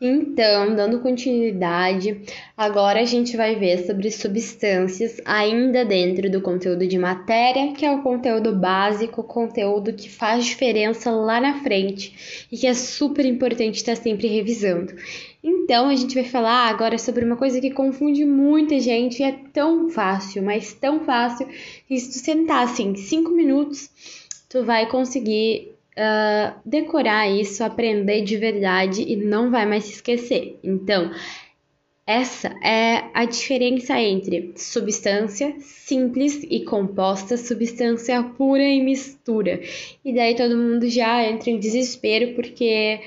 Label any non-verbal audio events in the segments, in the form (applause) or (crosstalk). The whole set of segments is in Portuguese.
Então, dando continuidade, agora a gente vai ver sobre substâncias ainda dentro do conteúdo de matéria, que é o conteúdo básico, o conteúdo que faz diferença lá na frente e que é super importante estar sempre revisando. Então, a gente vai falar agora sobre uma coisa que confunde muita gente e é tão fácil, mas tão fácil que se tu sentar assim cinco minutos, tu vai conseguir uh, decorar isso, aprender de verdade e não vai mais se esquecer. Então, essa é a diferença entre substância simples e composta, substância pura e mistura. E daí todo mundo já entra em desespero porque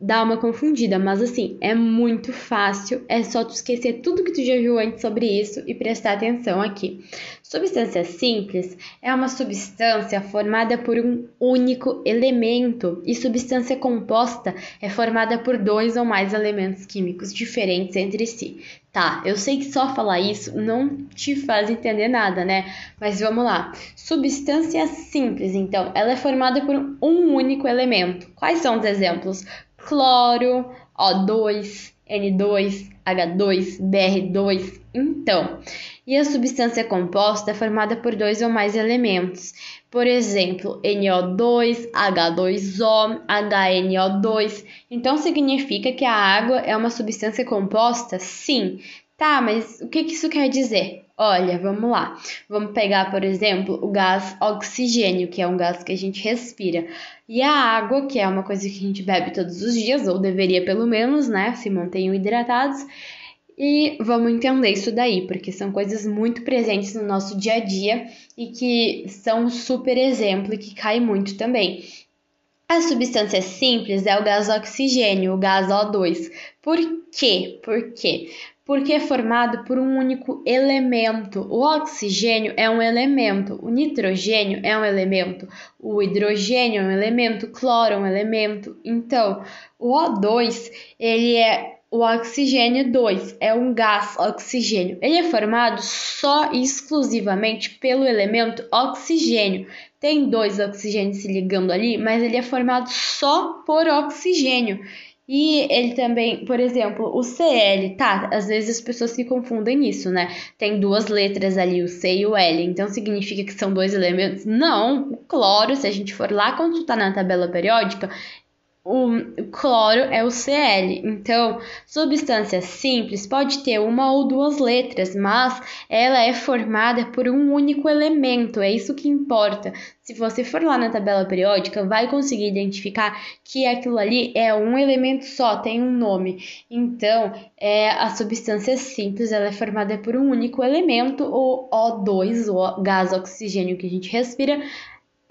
dá uma confundida, mas assim, é muito fácil, é só tu esquecer tudo que tu já viu antes sobre isso e prestar atenção aqui. Substância simples é uma substância formada por um único elemento e substância composta é formada por dois ou mais elementos químicos diferentes entre si. Tá, eu sei que só falar isso não te faz entender nada, né? Mas vamos lá. Substância simples, então, ela é formada por um único elemento. Quais são os exemplos? Cloro, O2, N2, H2, Br2. Então, e a substância composta é formada por dois ou mais elementos. Por exemplo, NO2, H2O, HNO2. Então significa que a água é uma substância composta? Sim. Tá, mas o que isso quer dizer? Olha, vamos lá. Vamos pegar, por exemplo, o gás oxigênio, que é um gás que a gente respira, e a água, que é uma coisa que a gente bebe todos os dias, ou deveria pelo menos, né? Se mantenham hidratados. E vamos entender isso daí, porque são coisas muito presentes no nosso dia a dia e que são um super exemplo e que cai muito também. A substância simples é o gás oxigênio, o gás O2. Por quê? Por quê? Porque é formado por um único elemento. O oxigênio é um elemento, o nitrogênio é um elemento, o hidrogênio é um elemento, o cloro é um elemento. Então, o O2, ele é o oxigênio 2, é um gás oxigênio. Ele é formado só e exclusivamente pelo elemento oxigênio. Tem dois oxigênios se ligando ali, mas ele é formado só por oxigênio. E ele também, por exemplo, o CL, tá? Às vezes as pessoas se confundem nisso, né? Tem duas letras ali, o C e o L, então significa que são dois elementos? Não, o cloro, se a gente for lá consultar na tabela periódica, o cloro é o Cl. Então, substância simples pode ter uma ou duas letras, mas ela é formada por um único elemento. É isso que importa. Se você for lá na tabela periódica, vai conseguir identificar que aquilo ali é um elemento só, tem um nome. Então, é a substância simples, ela é formada por um único elemento, o O2, o gás oxigênio que a gente respira,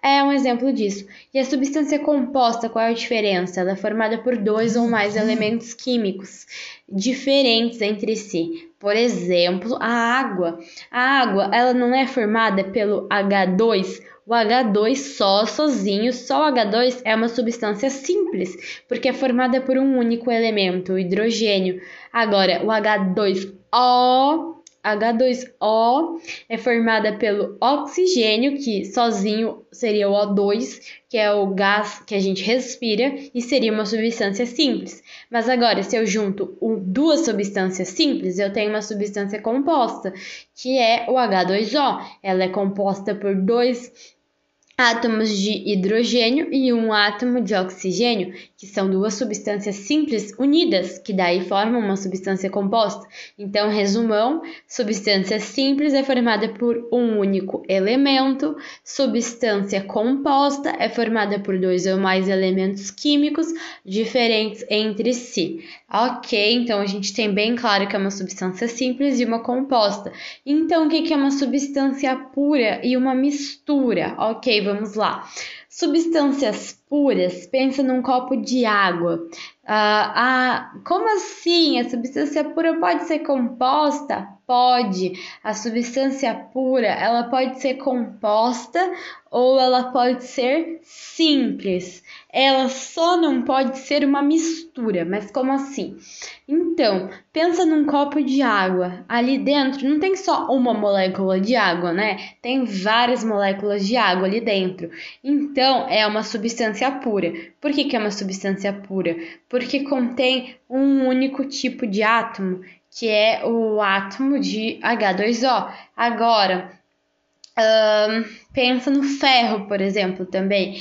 é um exemplo disso. E a substância composta, qual é a diferença? Ela é formada por dois ou mais elementos químicos diferentes entre si. Por exemplo, a água. A água, ela não é formada pelo H2. O H2 só sozinho, só o H2 é uma substância simples, porque é formada por um único elemento, o hidrogênio. Agora, o H2O H2O é formada pelo oxigênio, que sozinho seria o O2, que é o gás que a gente respira, e seria uma substância simples. Mas agora, se eu junto duas substâncias simples, eu tenho uma substância composta, que é o H2O. Ela é composta por dois átomos de hidrogênio e um átomo de oxigênio, que são duas substâncias simples unidas, que daí formam uma substância composta. Então, resumão, substância simples é formada por um único elemento, substância composta é formada por dois ou mais elementos químicos diferentes entre si. Ok, então a gente tem bem claro que é uma substância simples e uma composta. Então, o que é uma substância pura e uma mistura? Ok, vamos lá. Substâncias puras, pensa num copo de água. Ah, como assim? A substância pura pode ser composta? Pode. A substância pura, ela pode ser composta ou ela pode ser simples. Ela só não pode ser uma mistura. Mas como assim? Então, pensa num copo de água. Ali dentro não tem só uma molécula de água, né? Tem várias moléculas de água ali dentro. Então, é uma substância pura. Por que, que é uma substância pura? Porque contém um único tipo de átomo, que é o átomo de H2O. Agora, pensa no ferro, por exemplo, também,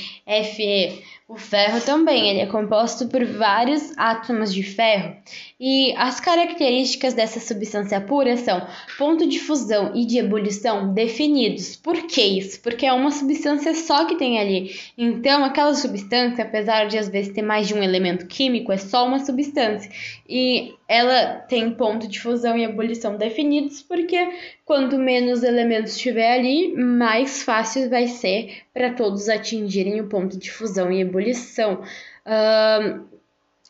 Fe. O ferro também, ele é composto por vários átomos de ferro. E as características dessa substância pura são ponto de fusão e de ebulição definidos. Por que isso? Porque é uma substância só que tem ali. Então, aquela substância, apesar de às vezes ter mais de um elemento químico, é só uma substância. E ela tem ponto de fusão e ebulição definidos, porque quanto menos elementos tiver ali, mais fácil vai ser para todos atingirem o ponto de fusão e ebulição. Uh,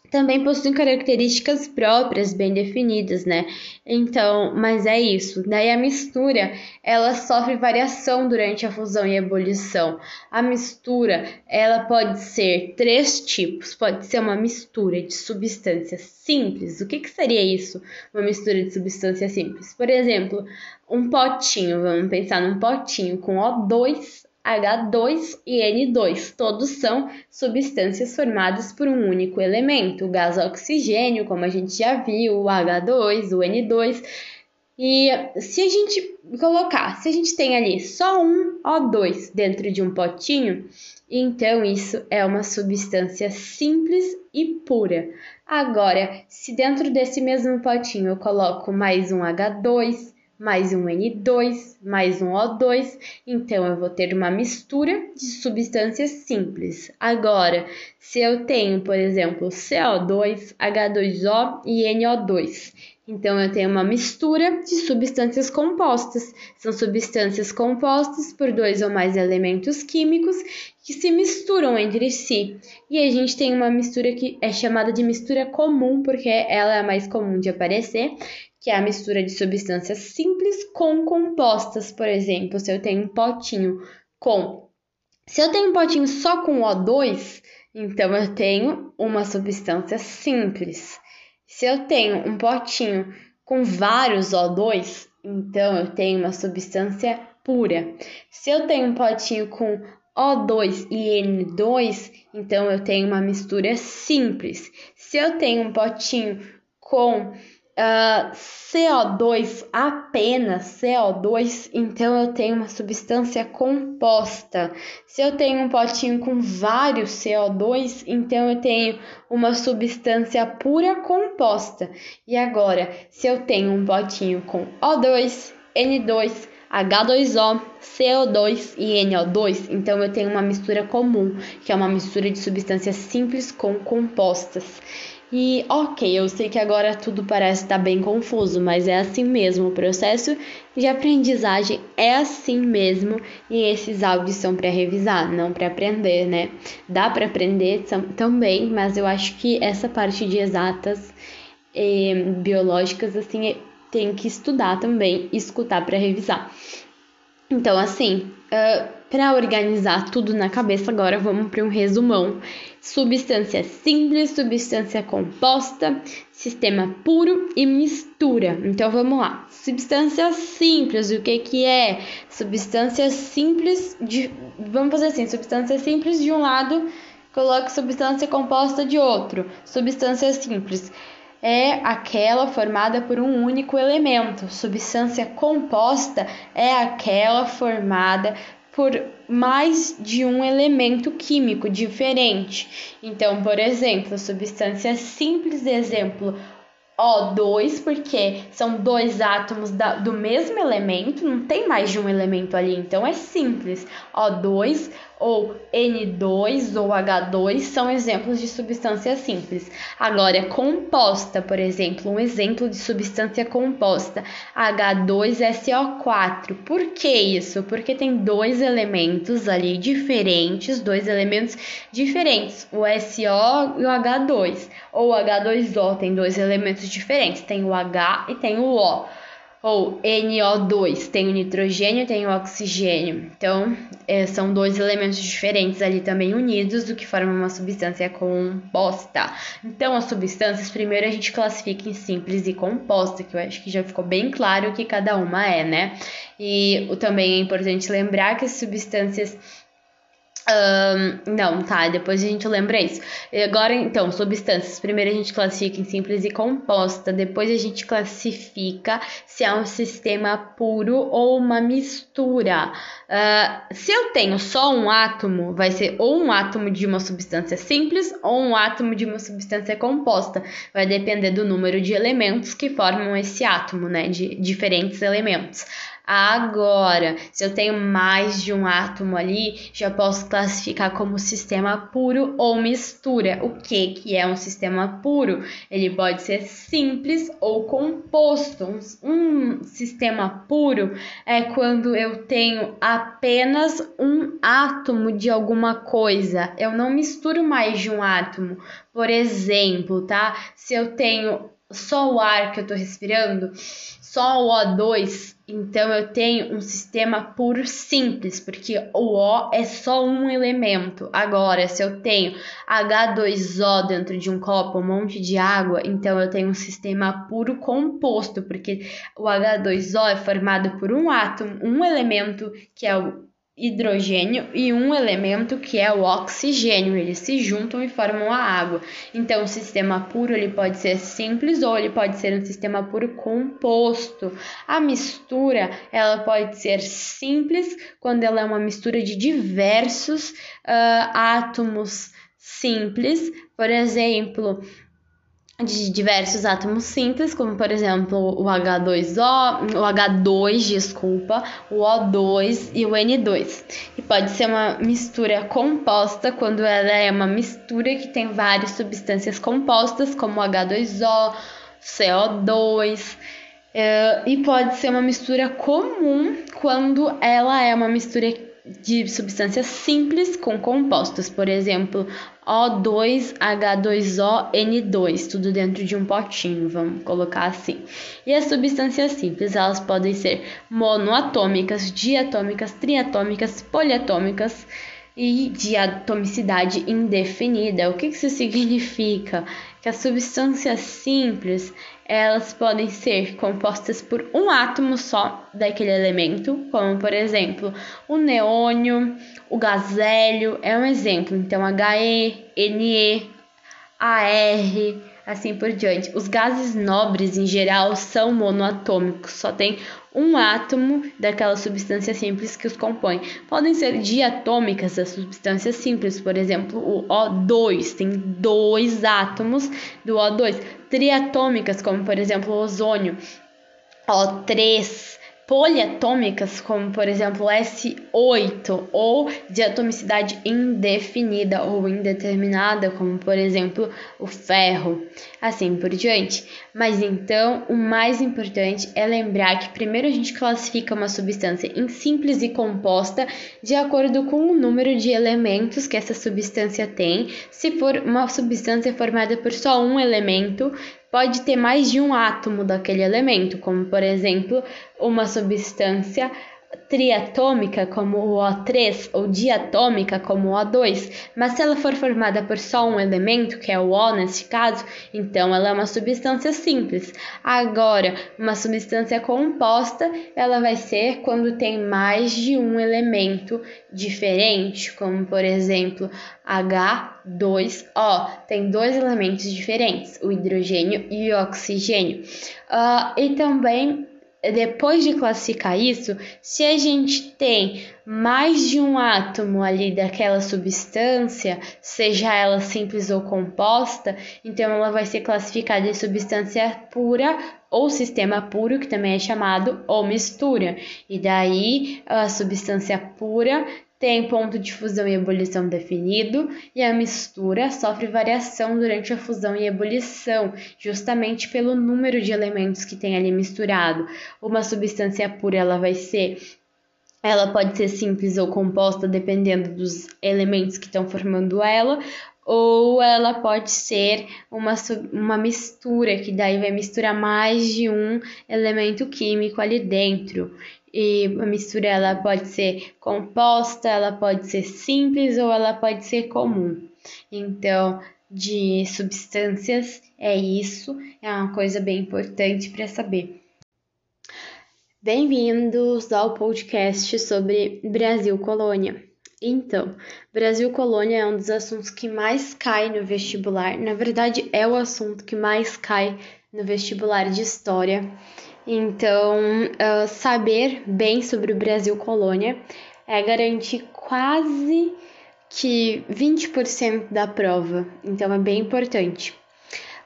também possuem características próprias bem definidas, né? Então, mas é isso. Daí a mistura, ela sofre variação durante a fusão e ebulição. A mistura, ela pode ser três tipos. Pode ser uma mistura de substâncias simples. O que, que seria isso? Uma mistura de substâncias simples. Por exemplo, um potinho, vamos pensar num potinho com O2 H2 e N2. Todos são substâncias formadas por um único elemento, o gás oxigênio, como a gente já viu, o H2, o N2. E se a gente colocar, se a gente tem ali só um O2 dentro de um potinho, então isso é uma substância simples e pura. Agora, se dentro desse mesmo potinho eu coloco mais um H2, mais um N2, mais um O2, então eu vou ter uma mistura de substâncias simples. Agora, se eu tenho, por exemplo, CO2, H2O e NO2, então eu tenho uma mistura de substâncias compostas. São substâncias compostas por dois ou mais elementos químicos que se misturam entre si. E a gente tem uma mistura que é chamada de mistura comum, porque ela é a mais comum de aparecer, que é a mistura de substâncias simples com compostas. Por exemplo, se eu tenho um potinho com. Se eu tenho um potinho só com O2, então eu tenho uma substância simples. Se eu tenho um potinho com vários O2, então eu tenho uma substância pura. Se eu tenho um potinho com O2 e N2, então eu tenho uma mistura simples. Se eu tenho um potinho com uh, ah, CO2, apenas CO2, então eu tenho uma substância composta. Se eu tenho um potinho com vários CO2, então eu tenho uma substância pura composta. E agora, se eu tenho um potinho com O2, N2, H2O, CO2 e NO2, então eu tenho uma mistura comum, que é uma mistura de substâncias simples com compostas. E ok, eu sei que agora tudo parece estar bem confuso, mas é assim mesmo. O processo de aprendizagem é assim mesmo e esses áudios são para revisar, não para aprender, né? Dá para aprender também, mas eu acho que essa parte de exatas e biológicas assim tem que estudar também, escutar para revisar. Então, assim, uh, para organizar tudo na cabeça, agora vamos para um resumão substância simples, substância composta, sistema puro e mistura. Então vamos lá. Substância simples, o que que é? Substância simples de vamos fazer assim, substância simples de um lado, coloque substância composta de outro. Substância simples é aquela formada por um único elemento. Substância composta é aquela formada por mais de um elemento químico diferente. Então, por exemplo, substância simples, exemplo, O2, porque são dois átomos da, do mesmo elemento, não tem mais de um elemento ali, então é simples. O2 ou N2 ou H2 são exemplos de substância simples. Agora, composta, por exemplo, um exemplo de substância composta, H2SO4. Por que isso? Porque tem dois elementos ali diferentes, dois elementos diferentes, o SO e o H2. Ou H2O tem dois elementos diferentes, tem o H e tem o O ou NO2, tem o nitrogênio, tem o oxigênio. Então, é, são dois elementos diferentes ali também unidos, o que forma uma substância composta. Então, as substâncias, primeiro a gente classifica em simples e composta, que eu acho que já ficou bem claro o que cada uma é, né? E também é importante lembrar que as substâncias Um, não, tá, depois a gente lembra isso. Agora, então, substâncias. Primeiro a gente classifica em simples e composta, depois a gente classifica se é um sistema puro ou uma mistura. Uh, se eu tenho só um átomo, vai ser ou um átomo de uma substância simples ou um átomo de uma substância composta. Vai depender do número de elementos que formam esse átomo, né? De diferentes elementos. Agora, se eu tenho mais de um átomo ali, já posso classificar como sistema puro ou mistura. O que que é um sistema puro? Ele pode ser simples ou composto. Um sistema puro é quando eu tenho apenas um átomo de alguma coisa. Eu não misturo mais de um átomo. Por exemplo, tá? Se eu tenho só o ar que eu estou respirando, só o O2, então eu tenho um sistema puro simples, porque o O é só um elemento. Agora, se eu tenho H2O dentro de um copo, um monte de água, então eu tenho um sistema puro composto, porque o H2O é formado por um átomo, um elemento que é o hidrogênio e um elemento que é o oxigênio. Eles se juntam e formam a água. Então, o sistema puro ele pode ser simples ou ele pode ser um sistema puro composto. A mistura ela pode ser simples quando ela é uma mistura de diversos uh, átomos simples. Por exemplo, de diversos átomos simples, como por exemplo o H2O, o H2, desculpa, o O2 e o N2. E pode ser uma mistura composta quando ela é uma mistura que tem várias substâncias compostas, como o H2O, CO2. Eh, e pode ser uma mistura comum quando ela é uma mistura de substâncias simples com compostos, por exemplo, O2H2O N2, tudo dentro de um potinho, vamos colocar assim. E as substâncias simples, elas podem ser monoatômicas, diatômicas, triatômicas, poliatômicas e de atomicidade indefinida. O que isso significa? Que as substâncias simples elas podem ser compostas por um átomo só daquele elemento, como por exemplo o neônio, o gás hélio, é um exemplo. Então, HE, NE, AR, assim por diante. Os gases nobres em geral são monoatômicos, só tem um átomo daquela substância simples que os compõe. Podem ser diatômicas as substâncias simples, por exemplo, o O2 tem dois átomos do O2. Triatômicas, como por exemplo o ozônio, O3 poliatômicas, como por exemplo S8, ou de atomicidade indefinida ou indeterminada, como por exemplo o ferro, assim por diante. Mas então, o mais importante é lembrar que primeiro a gente classifica uma substância em simples e composta de acordo com o número de elementos que essa substância tem. Se for uma substância formada por só um elemento, pode ter mais de um átomo daquele elemento, como por exemplo uma substância triatômica como o O3 ou diatômica como o O2, mas se ela for formada por só um elemento, que é o O nesse caso, então ela é uma substância simples. Agora, uma substância composta, ela vai ser quando tem mais de um elemento diferente, como por exemplo H2O, tem dois elementos diferentes, o hidrogênio e o oxigênio. Uh, e também depois de classificar isso, se a gente tem mais de um átomo ali daquela substância, seja ela simples ou composta, então ela vai ser classificada em substância pura ou sistema puro, que também é chamado, ou mistura. E daí a substância pura tem ponto de fusão e ebulição definido, e a mistura sofre variação durante a fusão e ebulição, justamente pelo número de elementos que tem ali misturado. Uma substância pura ela vai ser ela pode ser simples ou composta dependendo dos elementos que estão formando ela, ou ela pode ser uma, uma mistura, que daí vai misturar mais de um elemento químico ali dentro. E a mistura ela pode ser composta, ela pode ser simples ou ela pode ser comum. Então, de substâncias é isso, é uma coisa bem importante para saber. Bem-vindos ao podcast sobre Brasil Colônia. Então, Brasil Colônia é um dos assuntos que mais cai no vestibular. Na verdade, é o assunto que mais cai no vestibular de história. Então, uh, saber bem sobre o Brasil Colônia é garantir quase que 20% da prova. Então, é bem importante.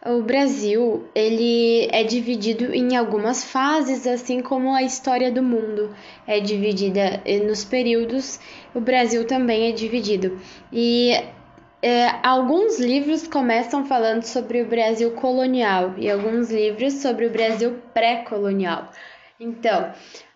O Brasil, ele é dividido em algumas fases, assim como a história do mundo é dividida nos períodos, o Brasil também é dividido. E é, alguns livros começam falando sobre o Brasil colonial e alguns livros sobre o Brasil pré-colonial. Então,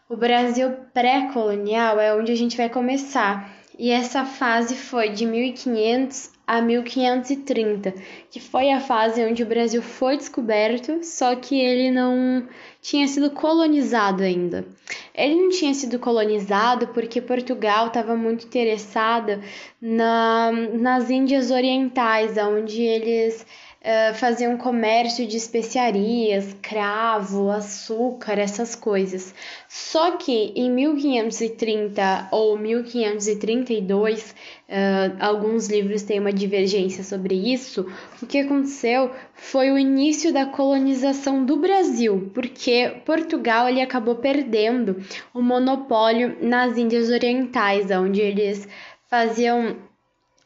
o Brasil pré-colonial é onde a gente vai começar. E essa fase foi de 1500 a 1530, que foi a fase onde o Brasil foi descoberto, só que ele não tinha sido colonizado ainda. Ele não tinha sido colonizado porque Portugal estava muito interessada na, nas Índias Orientais, onde eles uh, faziam comércio de especiarias, cravo, açúcar, essas coisas. Só que em 1530 ou 1532, uh, alguns livros têm uma divergência sobre isso. O que aconteceu foi o início da colonização do Brasil, porque Portugal ele acabou perdendo o monopólio nas Índias Orientais, onde eles faziam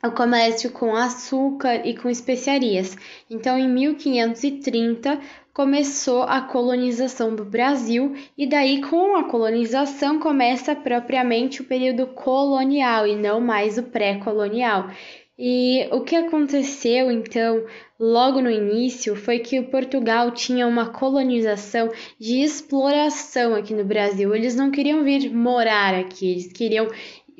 o comércio com açúcar e com especiarias. Então, em 1530 começou a colonização do Brasil e daí com a colonização começa propriamente o período colonial e não mais o pré-colonial. E o que aconteceu então, logo no início, foi que o Portugal tinha uma colonização de exploração aqui no Brasil. Eles não queriam vir morar aqui, eles queriam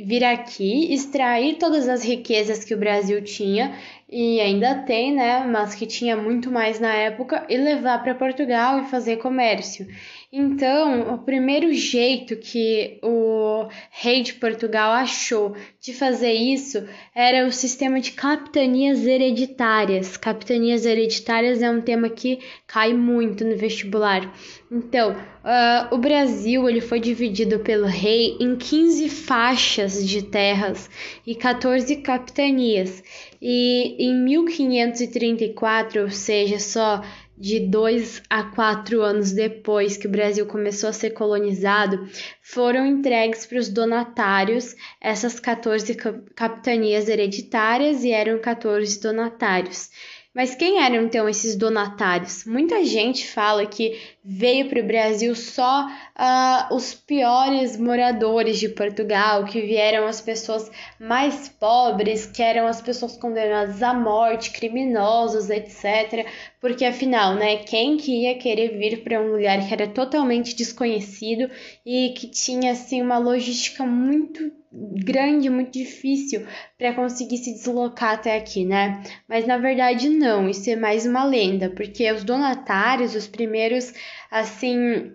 vir aqui, extrair todas as riquezas que o Brasil tinha e ainda tem, né, mas que tinha muito mais na época e levar para Portugal e fazer comércio. Então, o primeiro jeito que o rei de Portugal achou de fazer isso era o sistema de capitanias hereditárias. Capitanias hereditárias é um tema que cai muito no vestibular. Então, uh, o Brasil ele foi dividido pelo rei em 15 faixas de terras e 14 capitanias. E em 1534, ou seja, só de dois a quatro anos depois que o Brasil começou a ser colonizado, foram entregues para os donatários essas 14 capitanias hereditárias e eram 14 donatários. Mas quem eram então esses donatários? Muita gente fala que veio para o Brasil só uh, os piores moradores de Portugal, que vieram as pessoas mais pobres, que eram as pessoas condenadas à morte, criminosos, etc. Porque afinal, né, quem que ia querer vir para um lugar que era totalmente desconhecido e que tinha assim uma logística muito grande, muito difícil para conseguir se deslocar até aqui, né? Mas na verdade não, isso é mais uma lenda, porque os donatários, os primeiros, assim,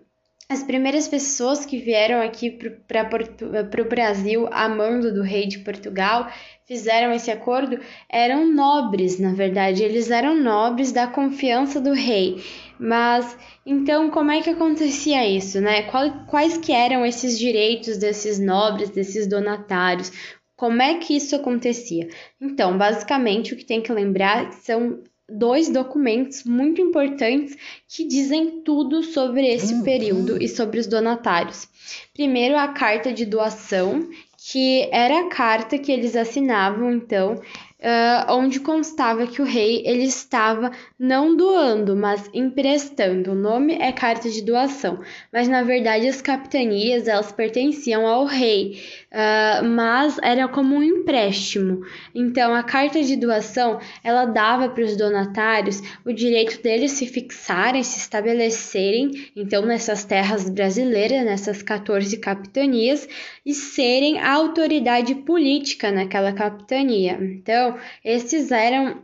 as primeiras pessoas que vieram aqui para o Brasil a mando do rei de Portugal fizeram esse acordo eram nobres, na verdade, eles eram nobres da confiança do rei. Mas então como é que acontecia isso, né? Quais que eram esses direitos desses nobres, desses donatários? Como é que isso acontecia? Então, basicamente, o que tem que lembrar são dois documentos muito importantes que dizem tudo sobre esse período e sobre os donatários. Primeiro, a carta de doação, que era a carta que eles assinavam, então, uh, onde constava que o rei ele estava não doando, mas emprestando. O nome é carta de doação, mas na verdade as capitanias elas pertenciam ao rei, uh, mas era como um empréstimo. Então a carta de doação ela dava para os donatários o direito deles se fixarem, se estabelecerem, então nessas terras brasileiras, nessas 14 capitanias, e serem a autoridade política naquela capitania. Então esses eram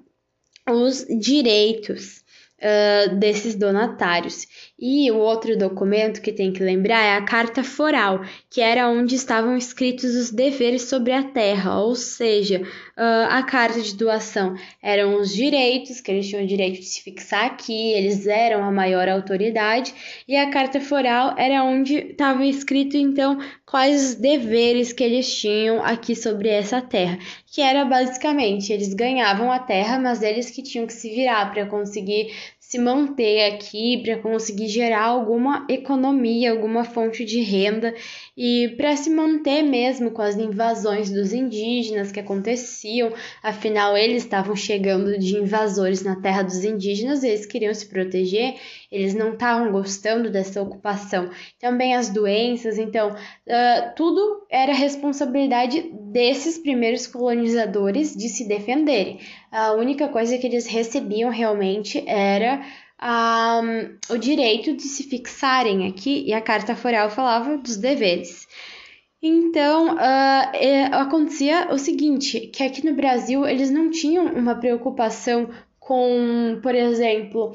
os direitos. Uh, desses donatários. E o outro documento que tem que lembrar é a Carta Foral, que era onde estavam escritos os deveres sobre a terra, ou seja, uh, a carta de doação eram os direitos, que eles tinham o direito de se fixar aqui, eles eram a maior autoridade, e a Carta Foral era onde estava escrito então quais deveres que eles tinham aqui sobre essa terra, que era basicamente eles ganhavam a terra, mas eles que tinham que se virar para conseguir se manter aqui, para conseguir gerar alguma economia, alguma fonte de renda e para se manter mesmo com as invasões dos indígenas que aconteciam, afinal eles estavam chegando de invasores na terra dos indígenas, eles queriam se proteger, eles não estavam gostando dessa ocupação. Também as doenças, então uh, tudo era responsabilidade desses primeiros colonizadores de se defenderem. A única coisa que eles recebiam realmente era um, o direito de se fixarem aqui, e a Carta Foral falava dos deveres. Então, uh, é, acontecia o seguinte, que aqui no Brasil eles não tinham uma preocupação com, por exemplo,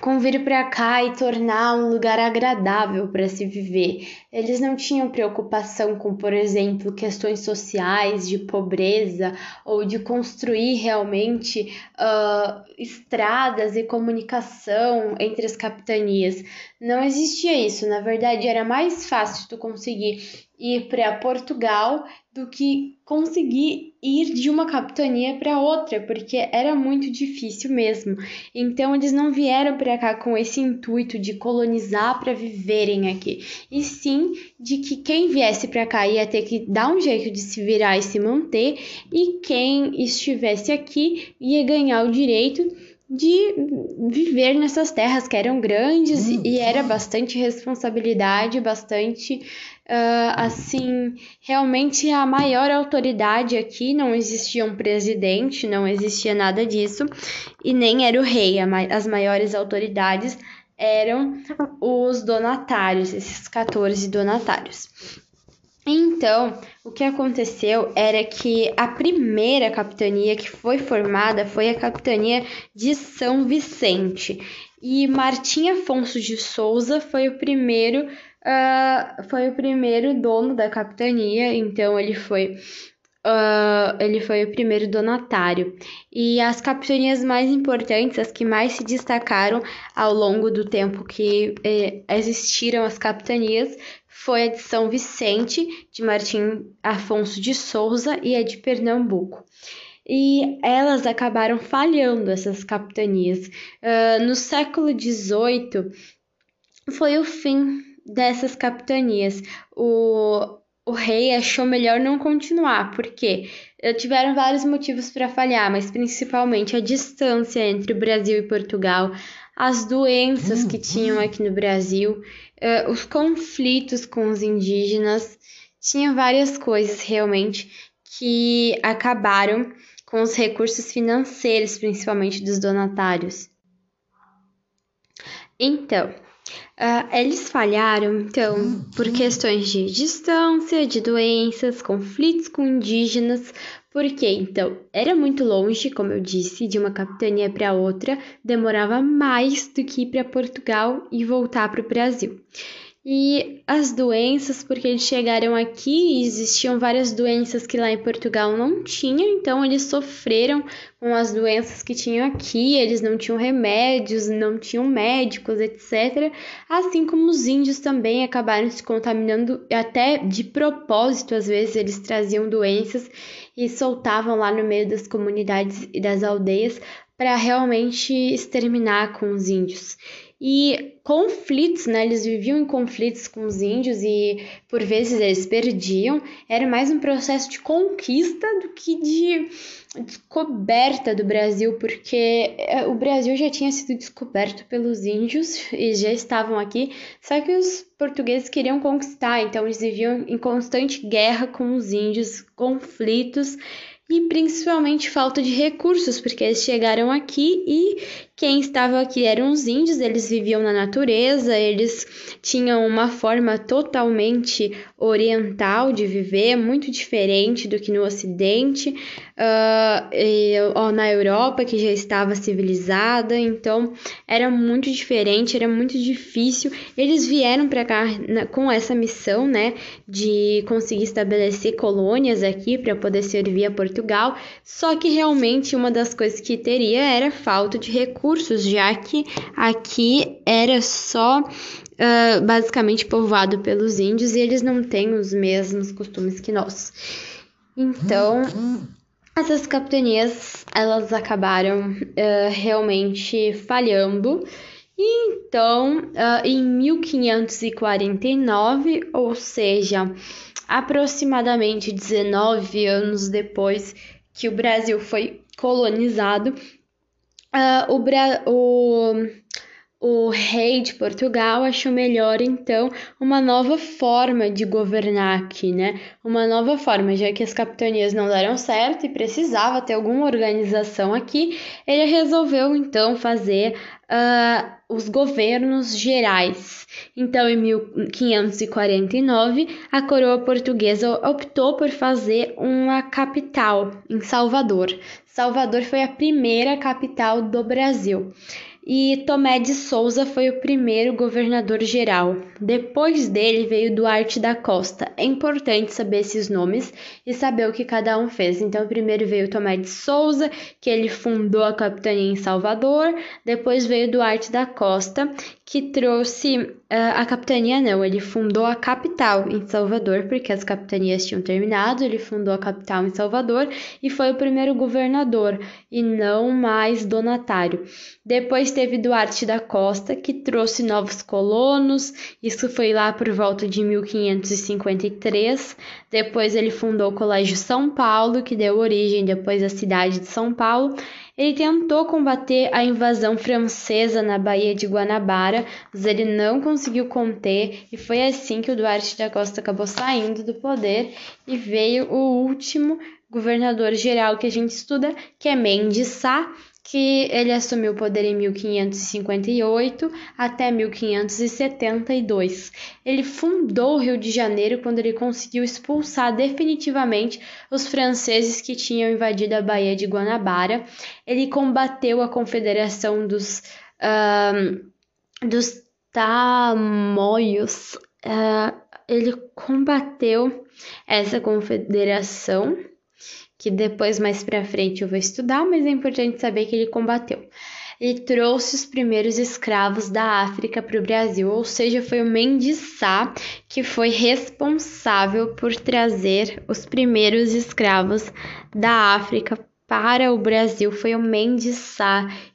com vir para cá e tornar um lugar agradável para se viver. Eles não tinham preocupação com, por exemplo, questões sociais, de pobreza ou de construir realmente uh, estradas e comunicação entre as capitanias. Não existia isso. Na verdade, era mais fácil tu conseguir ir para Portugal do que conseguir ir de uma capitania para outra, porque era muito difícil mesmo. Então eles não vieram para cá com esse intuito de colonizar para viverem aqui, e sim de que quem viesse para cá ia ter que dar um jeito de se virar e se manter, e quem estivesse aqui ia ganhar o direito de viver nessas terras que eram grandes hum. e era bastante responsabilidade, bastante uh, assim, realmente a maior autoridade aqui não existia um presidente, não existia nada disso, e nem era o rei, as maiores autoridades eram os donatários, esses 14 donatários. Então, o que aconteceu era que a primeira capitania que foi formada foi a capitania de São Vicente. E Martim Afonso de Souza foi o primeiro uh, foi o primeiro dono da capitania, então ele foi Uh, ele foi o primeiro donatário. E as capitanias mais importantes, as que mais se destacaram ao longo do tempo que eh, existiram as capitanias, foi a de São Vicente, de Martim Afonso de Souza e a de Pernambuco. E elas acabaram falhando, essas capitanias. Uh, no século XVIII, foi o fim dessas capitanias. O, o rei achou melhor não continuar, porque tiveram vários motivos para falhar, mas principalmente a distância entre o Brasil e Portugal, as doenças que tinham aqui no Brasil, uh, os conflitos com os indígenas, tinha várias coisas realmente que acabaram com os recursos financeiros, principalmente dos donatários. Então, Uh, eles falharam, então, por questões de distância, de doenças, conflitos com indígenas, porque então era muito longe, como eu disse, de uma capitania para outra, demorava mais do que ir para Portugal e voltar para o Brasil. E as doenças, porque eles chegaram aqui e existiam várias doenças que lá em Portugal não tinham, então eles sofreram com as doenças que tinham aqui, eles não tinham remédios, não tinham médicos, etc. Assim como os índios também acabaram se contaminando, até de propósito, às vezes eles traziam doenças e soltavam lá no meio das comunidades e das aldeias para realmente exterminar com os índios e conflitos, né? Eles viviam em conflitos com os índios e por vezes eles perdiam. Era mais um processo de conquista do que de descoberta do Brasil, porque é, o Brasil já tinha sido descoberto pelos índios e já estavam aqui, só que os portugueses queriam conquistar, então eles viviam em constante guerra com os índios, conflitos e principalmente falta de recursos, porque eles chegaram aqui e Quem estava aqui eram os índios, eles viviam na natureza, eles tinham uma forma totalmente oriental de viver, muito diferente do que no Ocidente, uh, e, ó, na Europa, que já estava civilizada, então era muito diferente, era muito difícil. Eles vieram para cá com essa missão, né, de conseguir estabelecer colônias aqui para poder servir a Portugal, só que realmente uma das coisas que teria era falta de recursos, já que aqui era só uh, basicamente povoado pelos índios e eles não têm os mesmos costumes que nós. Então, essas capitanias elas acabaram uh, realmente falhando. E então, uh, em 1549, ou seja, aproximadamente 19 anos depois que o Brasil foi colonizado, uh, o, Bra o o rei de Portugal achou melhor então uma nova forma de governar aqui, né? Uma nova forma, já que as capitanias não deram certo e precisava ter alguma organização aqui, ele resolveu então fazer uh, os governos gerais. Então, em 1549, a coroa portuguesa optou por fazer uma capital em Salvador. Salvador foi a primeira capital do Brasil e Tomé de Souza foi o primeiro governador geral. Depois dele veio Duarte da Costa. É importante saber esses nomes e saber o que cada um fez. Então, primeiro veio Tomé de Souza, que ele fundou a capitania em Salvador. Depois veio Duarte da Costa, que trouxe uh, a capitania, não, ele fundou a capital em Salvador, porque as capitanias tinham terminado. Ele fundou a capital em Salvador e foi o primeiro governador e não mais donatário. Depois teve Duarte da Costa, que trouxe novos colonos, isso foi lá por volta de 1553. Depois ele fundou o Colégio São Paulo, que deu origem depois à cidade de São Paulo. Ele tentou combater a invasão francesa na Baía de Guanabara, mas ele não conseguiu conter, e foi assim que o Duarte da Costa acabou saindo do poder e veio o último governador geral que a gente estuda, que é Mendes Sá, que ele assumiu o poder em 1558 até 1572. Ele fundou o Rio de Janeiro quando ele conseguiu expulsar definitivamente os franceses que tinham invadido a Baía de Guanabara. Ele combateu a confederação dos, dos tamoios. Uh, ele combateu essa confederação que depois mais para frente eu vou estudar, mas é importante saber que ele combateu. Ele trouxe os primeiros escravos da África para o Brasil, ou seja, foi o Mendes que foi responsável por trazer os primeiros escravos da África para o Brasil foi o Mendes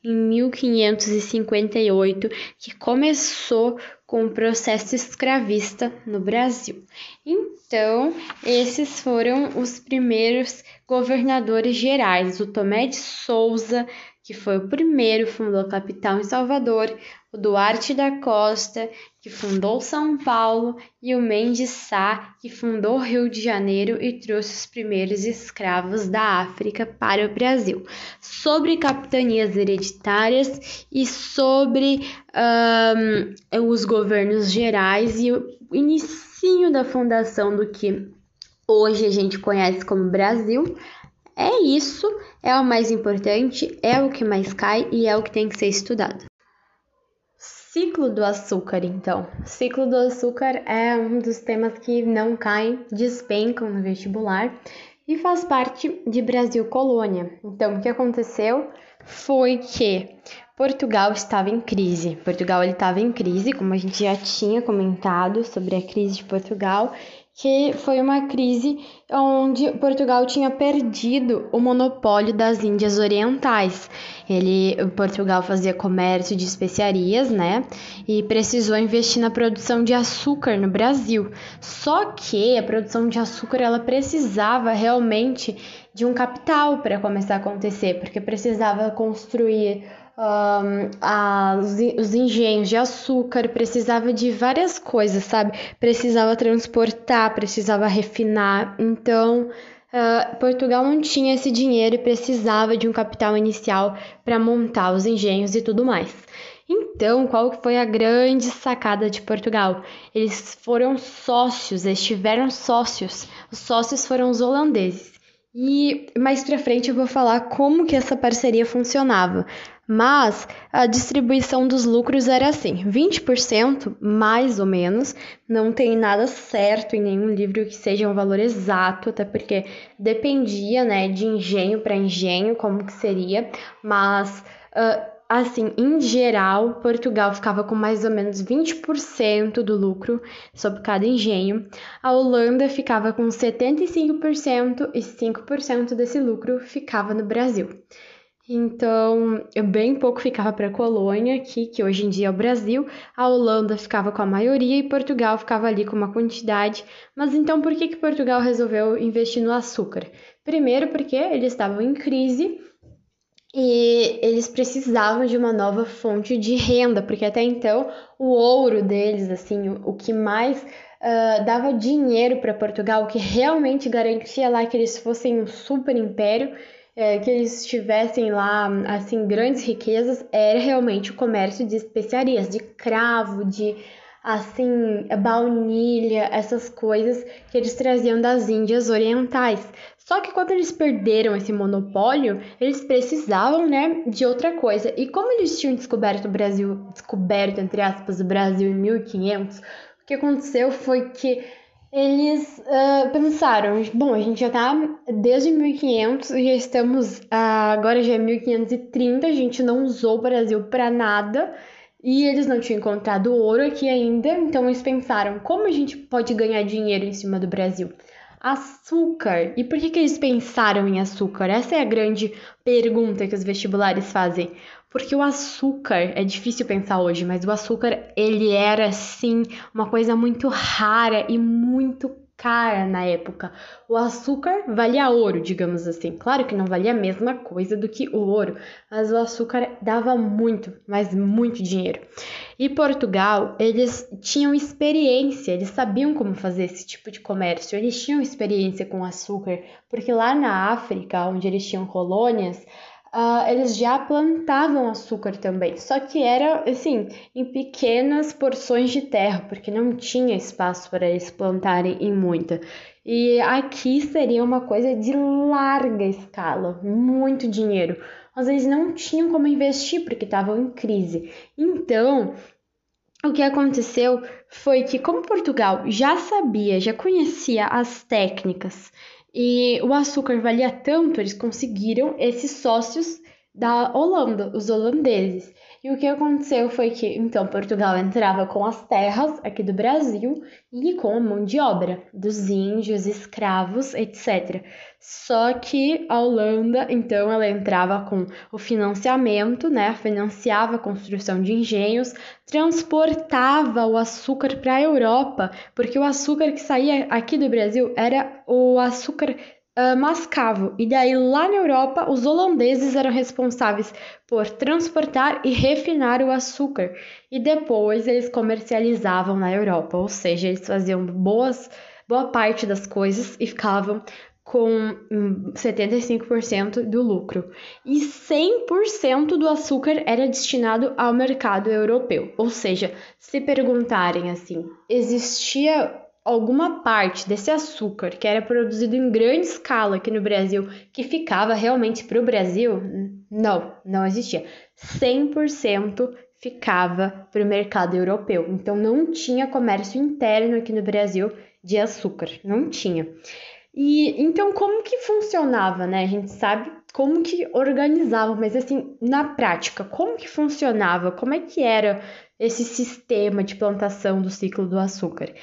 em 1558 que começou com o processo escravista no Brasil. Então, esses foram os primeiros governadores gerais, o Tomé de Souza, que foi o primeiro, fundou a capital em Salvador, o Duarte da Costa, que fundou São Paulo, e o Mendes Sá, que fundou Rio de Janeiro e trouxe os primeiros escravos da África para o Brasil. Sobre capitanias hereditárias e sobre um, os governos gerais e o início da fundação do que hoje a gente conhece como Brasil. É isso, é o mais importante, é o que mais cai e é o que tem que ser estudado. Ciclo do açúcar, então. Ciclo do açúcar é um dos temas que não caem, despencam no vestibular e faz parte de Brasil Colônia. Então, o que aconteceu foi que Portugal estava em crise. Portugal estava em crise, como a gente já tinha comentado sobre a crise de Portugal, que foi uma crise onde Portugal tinha perdido o monopólio das Índias Orientais. Ele, Portugal fazia comércio de especiarias, né? E precisou investir na produção de açúcar no Brasil. Só que a produção de açúcar ela precisava realmente de um capital para começar a acontecer, porque precisava construir um, os engenhos de açúcar, precisava de várias coisas, sabe? Precisava transportar, precisava refinar. Então, uh, Portugal não tinha esse dinheiro e precisava de um capital inicial para montar os engenhos e tudo mais. Então, qual foi a grande sacada de Portugal? Eles foram sócios, eles tiveram sócios. Os sócios foram os holandeses. E mais para frente eu vou falar como que essa parceria funcionava. Mas a distribuição dos lucros era assim: 20% mais ou menos, não tem nada certo em nenhum livro que seja um valor exato, até porque dependia, né, de engenho para engenho como que seria, mas uh, assim, em geral, Portugal ficava com mais ou menos 20% do lucro sobre cada engenho. A Holanda ficava com 75% e 5% desse lucro ficava no Brasil. Então, bem pouco ficava para a colônia aqui, que hoje em dia é o Brasil. A Holanda ficava com a maioria e Portugal ficava ali com uma quantidade. Mas então, por que, que Portugal resolveu investir no açúcar? Primeiro, porque eles estavam em crise e eles precisavam de uma nova fonte de renda, porque até então o ouro deles, assim, o, que mais uh, dava dinheiro para Portugal, o que realmente garantia lá que eles fossem um super império, uh, que eles tivessem lá, assim, grandes riquezas, era realmente o comércio de especiarias, de cravo, de assim, baunilha, essas coisas que eles traziam das Índias Orientais. Só que quando eles perderam esse monopólio, eles precisavam, né, de outra coisa. E como eles tinham descoberto o Brasil, descoberto entre aspas o Brasil em 1500, o que aconteceu foi que eles uh, pensaram, bom, a gente já tá desde 1500, já estamos, uh, agora já é 1530, a gente não usou o Brasil para nada e eles não tinham encontrado ouro aqui ainda, então eles pensaram, como a gente pode ganhar dinheiro em cima do Brasil? Açúcar. E por que, que eles pensaram em açúcar? Essa é a grande pergunta que os vestibulares fazem. Porque o açúcar, é difícil pensar hoje, mas o açúcar, ele era sim uma coisa muito rara e muito cara na época. O açúcar valia ouro, digamos assim. Claro que não valia a mesma coisa do que o ouro, mas o açúcar dava muito, mas muito dinheiro. E Portugal, eles tinham experiência, eles sabiam como fazer esse tipo de comércio, eles tinham experiência com açúcar, porque lá na África, onde eles tinham colônias, uh, eles já plantavam açúcar também, só que era assim, em pequenas porções de terra, porque não tinha espaço para eles plantarem em muita. E aqui seria uma coisa de larga escala, muito dinheiro. Mas eles não tinham como investir porque estavam em crise. Então, o que aconteceu foi que, como Portugal já sabia, já conhecia as técnicas e o açúcar valia tanto, eles conseguiram esses sócios da Holanda, os holandeses. E o que aconteceu foi que então Portugal entrava com as terras aqui do Brasil e com a mão de obra dos índios, escravos, etc. Só que a Holanda, então, ela entrava com o financiamento, né? Financiava a construção de engenhos, transportava o açúcar para a Europa, porque o açúcar que saía aqui do Brasil era o açúcar uh, mascavo. E daí lá na Europa, os holandeses eram responsáveis por transportar e refinar o açúcar. E depois eles comercializavam na Europa, ou seja, eles faziam boas, boa parte das coisas e ficavam com 75% hum, do lucro. E 100% do açúcar era destinado ao mercado europeu. Ou seja, se perguntarem assim, existia alguma parte desse açúcar que era produzido em grande escala aqui no Brasil, que ficava realmente para o Brasil? Não, não existia. 100% ficava para o mercado europeu. Então não tinha comércio interno aqui no Brasil de açúcar, não tinha. E então como que funcionava, né? A gente sabe como que organizava, mas assim, na prática, como que funcionava? Como é que era esse sistema de plantação do ciclo do açúcar?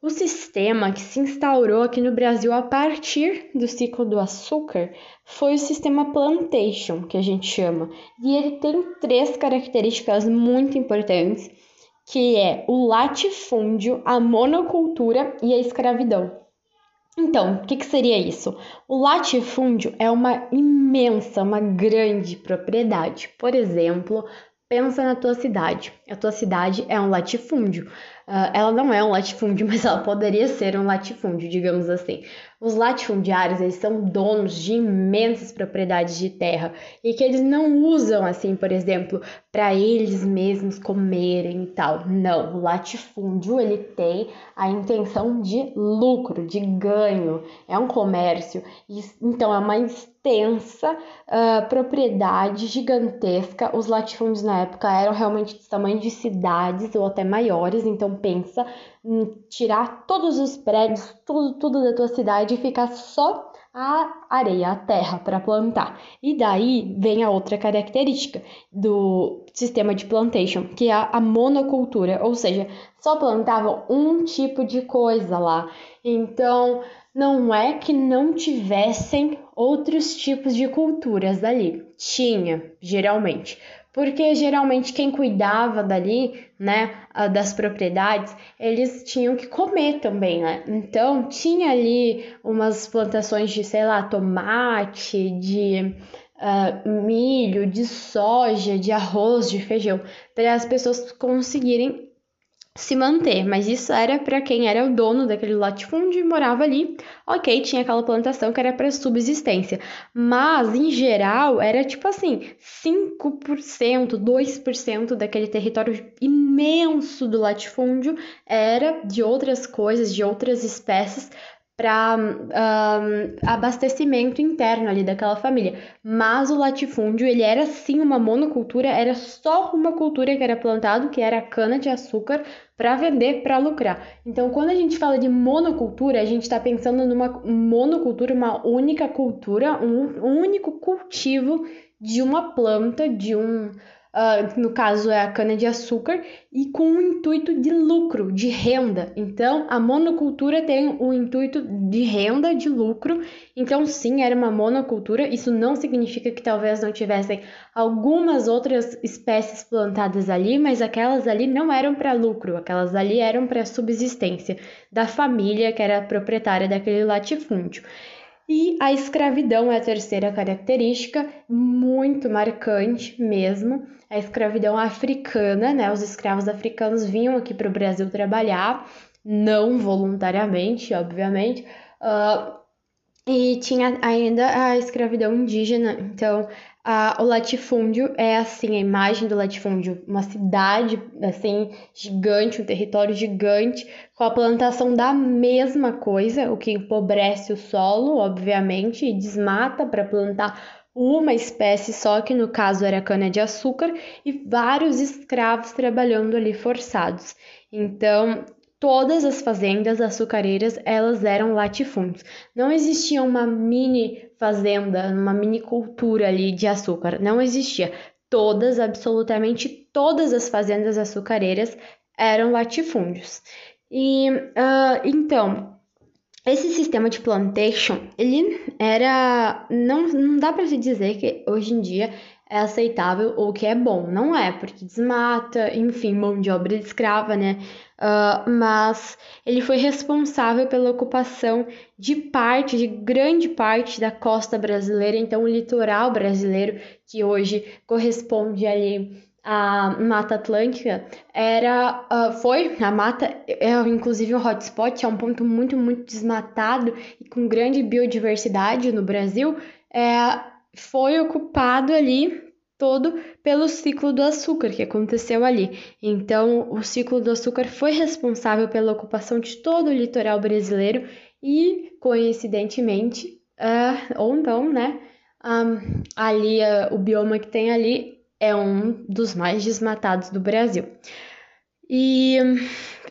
O sistema que se instaurou aqui no Brasil a partir do ciclo do açúcar foi o sistema plantation, que a gente chama, e ele tem três características muito importantes, que é o latifúndio, a monocultura e a escravidão. Então, o que, que seria isso? O latifúndio é uma imensa, uma grande propriedade. Por exemplo, pensa na tua cidade. A tua cidade é um latifúndio. Uh, ela não é um latifúndio, (laughs) mas ela poderia ser um latifúndio, digamos assim. os latifundiários, eles são donos de imensas propriedades de terra e que eles não usam assim, por exemplo, para eles mesmos comerem e tal. Não, o latifúndio ele tem a intenção de lucro, de ganho, é um comércio. Então é uma extensa uh, propriedade gigantesca. Os latifúndios na época eram realmente do tamanho de cidades ou até maiores, então pensa tirar todos os prédios, tudo, tudo da tua cidade e ficar só a areia, a terra para plantar. E daí vem a outra característica do sistema de plantation, que é a monocultura, ou seja, só plantavam um tipo de coisa lá. Então, não é que não tivessem outros tipos de culturas ali. Tinha, geralmente porque geralmente quem cuidava dali, né, das propriedades, eles tinham que comer também, né? Então tinha ali umas plantações de, sei lá, tomate, de uh, milho, de soja, de arroz, de feijão, para as pessoas conseguirem se manter, mas isso era para quem era o dono daquele latifúndio e morava ali. Ok, tinha aquela plantação que era para subsistência, mas em geral era tipo assim: 5%, 2% daquele território imenso do latifúndio era de outras coisas, de outras espécies para um, abastecimento interno ali daquela família. Mas o latifúndio, ele era sim uma monocultura, era só uma cultura que era plantado, que era cana de açúcar, para vender, para lucrar. Então, quando a gente fala de monocultura, a gente está pensando numa monocultura, uma única cultura, um, um único cultivo de uma planta, de um uh, no caso é a cana-de-açúcar, e com o intuito de lucro, de renda. Então, a monocultura tem o intuito de renda, de lucro. Então, sim, era uma monocultura. Isso não significa que talvez não tivessem algumas outras espécies plantadas ali, mas aquelas ali não eram para lucro, aquelas ali eram para subsistência da família que era proprietária daquele latifúndio. E a escravidão é a terceira característica, muito marcante mesmo. A escravidão africana, né? Os escravos africanos vinham aqui para o Brasil trabalhar, não voluntariamente, obviamente. Uh, e tinha ainda a escravidão indígena. Então, a, o latifúndio é assim, a imagem do latifúndio, uma cidade assim gigante, um território gigante, com a plantação da mesma coisa, o que empobrece o solo, obviamente, e desmata para plantar uma espécie só, que no caso era cana-de-açúcar, e vários escravos trabalhando ali forçados. Então, Todas as fazendas açucareiras elas eram latifúndios. Não existia uma mini fazenda, uma mini cultura ali de açúcar. Não existia. Todas, absolutamente todas as fazendas açucareiras eram latifúndios. E uh, então esse sistema de plantation ele era não, não dá para se dizer que hoje em dia é aceitável ou que é bom. Não é, porque desmata, enfim, mão de obra escrava, né? Uh, mas ele foi responsável pela ocupação de parte, de grande parte da costa brasileira, então o litoral brasileiro, que hoje corresponde ali à Mata Atlântica, era, uh, foi, a mata é inclusive um hotspot, é um ponto muito, muito desmatado e com grande biodiversidade no Brasil, é, foi ocupado ali todo pelo ciclo do açúcar que aconteceu ali. Então, o ciclo do açúcar foi responsável pela ocupação de todo o litoral brasileiro e, coincidentemente, uh, ou não, né? Um, ali, uh, o bioma que tem ali é um dos mais desmatados do Brasil. E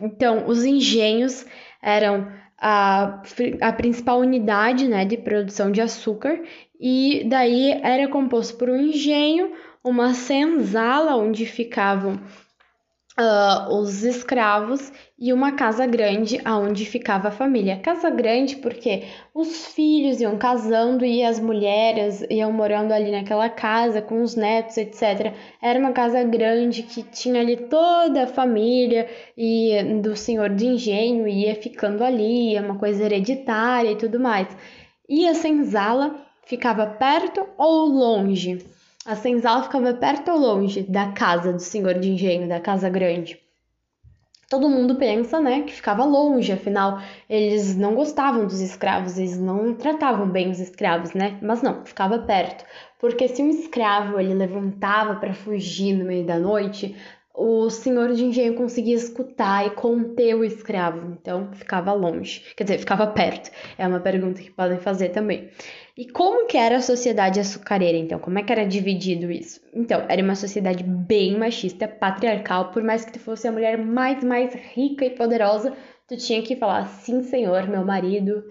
então, os engenhos eram a, a principal unidade né, de produção de açúcar, e daí era composto por um engenho, uma senzala onde ficavam uh, os escravos e uma casa grande aonde ficava a família. Casa grande porque os filhos iam casando e as mulheres iam morando ali naquela casa com os netos, etc. Era uma casa grande que tinha ali toda a família e do senhor de engenho ia ficando ali, é uma coisa hereditária e tudo mais. E a senzala ficava perto ou longe? A senzala ficava perto ou longe da casa do senhor de engenho, da casa grande? todo mundo pensa, né, que ficava longe, afinal, eles não gostavam dos escravos, eles não tratavam bem os escravos, né? Mas não, ficava perto. Porque se um escravo ele levantava para fugir no meio da noite, o senhor de engenho conseguia escutar e conter o escravo, então ficava longe, quer dizer, ficava perto. É uma pergunta que podem fazer também. E como que era a sociedade açucareira, então? Como é que era dividido isso? Então, era uma sociedade bem machista, patriarcal, por mais que tu fosse a mulher mais, mais rica e poderosa, tu tinha que falar sim, senhor, meu marido,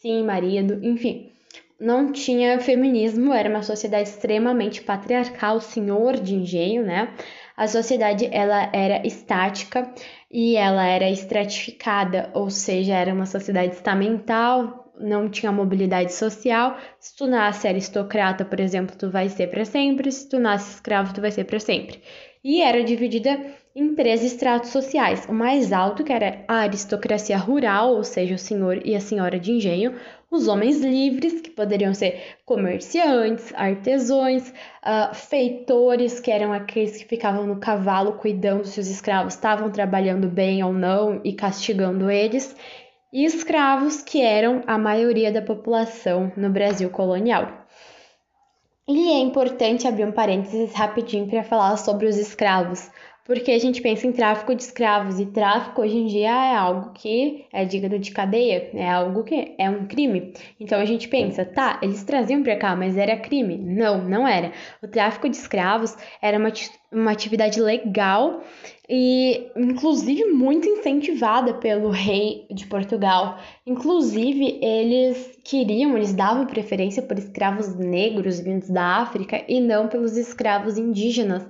sim, marido, enfim. Não tinha feminismo, era uma sociedade extremamente patriarcal, senhor de engenho, né? a sociedade ela era estática e ela era estratificada, ou seja, era uma sociedade estamental, não tinha mobilidade social. Se tu nasce aristocrata, por exemplo, tu vai ser para sempre, se tu nasce escravo, tu vai ser para sempre. E era dividida em três estratos sociais. O mais alto, que era a aristocracia rural, ou seja, o senhor e a senhora de engenho, os homens livres, que poderiam ser comerciantes, artesãos, uh, feitores, que eram aqueles que ficavam no cavalo cuidando se os escravos estavam trabalhando bem ou não e castigando eles, e escravos, que eram a maioria da população no Brasil colonial. E é importante abrir um parênteses rapidinho para falar sobre os escravos, porque a gente pensa em tráfico de escravos e tráfico hoje em dia é algo que é digno de cadeia, é algo que é um crime. Então a gente pensa, tá, eles traziam para cá, mas era crime? Não, não era. O tráfico de escravos era uma, uma atividade legal e inclusive muito incentivada pelo rei de Portugal. Inclusive, eles queriam, eles davam preferência por escravos negros vindos da África e não pelos escravos indígenas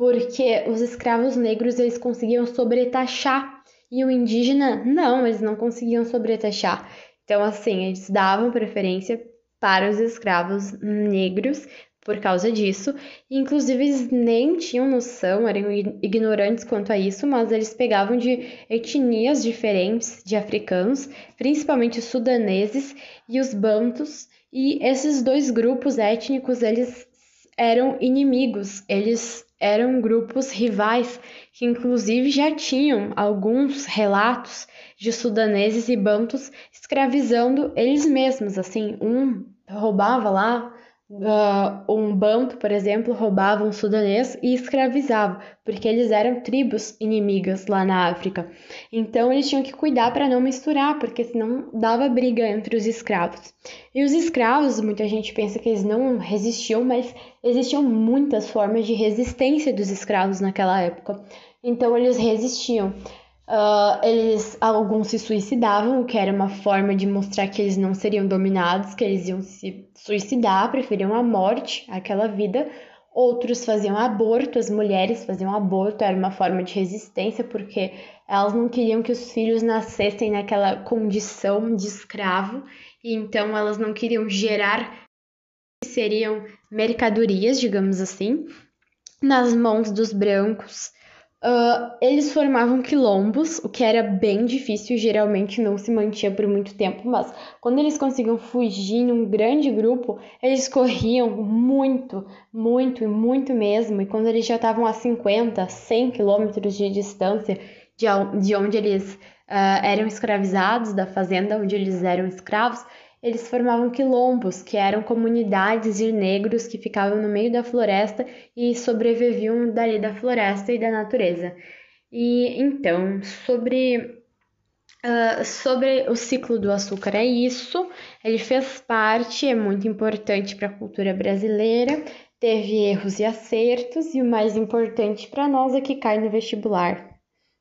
porque os escravos negros eles conseguiam sobretaxar e o indígena não, eles não conseguiam sobretaxar. Então, assim, eles davam preferência para os escravos negros por causa disso. Inclusive, eles nem tinham noção, eram ignorantes quanto a isso, mas eles pegavam de etnias diferentes de africanos, principalmente os sudaneses e os bantus, e esses dois grupos étnicos, eles eram inimigos, eles eram grupos rivais que, inclusive, já tinham alguns relatos de sudaneses e bantos escravizando eles mesmos. Assim, um roubava lá Uh, um banto, por exemplo, roubava um sudanês e escravizava, porque eles eram tribos inimigas lá na África. Então eles tinham que cuidar para não misturar, porque senão dava briga entre os escravos. E os escravos, muita gente pensa que eles não resistiam, mas existiam muitas formas de resistência dos escravos naquela época. Então eles resistiam. Uh, eles alguns se suicidavam, o que era uma forma de mostrar que eles não seriam dominados, que eles iam se suicidar, preferiam a morte àquela vida. Outros faziam aborto, as mulheres faziam aborto, era uma forma de resistência, porque elas não queriam que os filhos nascessem naquela condição de escravo, e então elas não queriam gerar seriam mercadorias, digamos assim, nas mãos dos brancos Uh, eles formavam quilombos, o que era bem difícil, geralmente não se mantinha por muito tempo, mas quando eles conseguiam fugir num grande grupo, eles corriam muito, muito e muito mesmo, e quando eles já estavam a 50, 100 quilômetros de distância de, de onde eles uh, eram escravizados, da fazenda onde eles eram escravos, eles formavam quilombos, que eram comunidades de negros que ficavam no meio da floresta e sobreviviam dali da floresta e da natureza. E então, sobre Uh, sobre o ciclo do açúcar é isso. Ele fez parte, é muito importante para a cultura brasileira, teve erros e acertos, e o mais importante para nós é que cai no vestibular.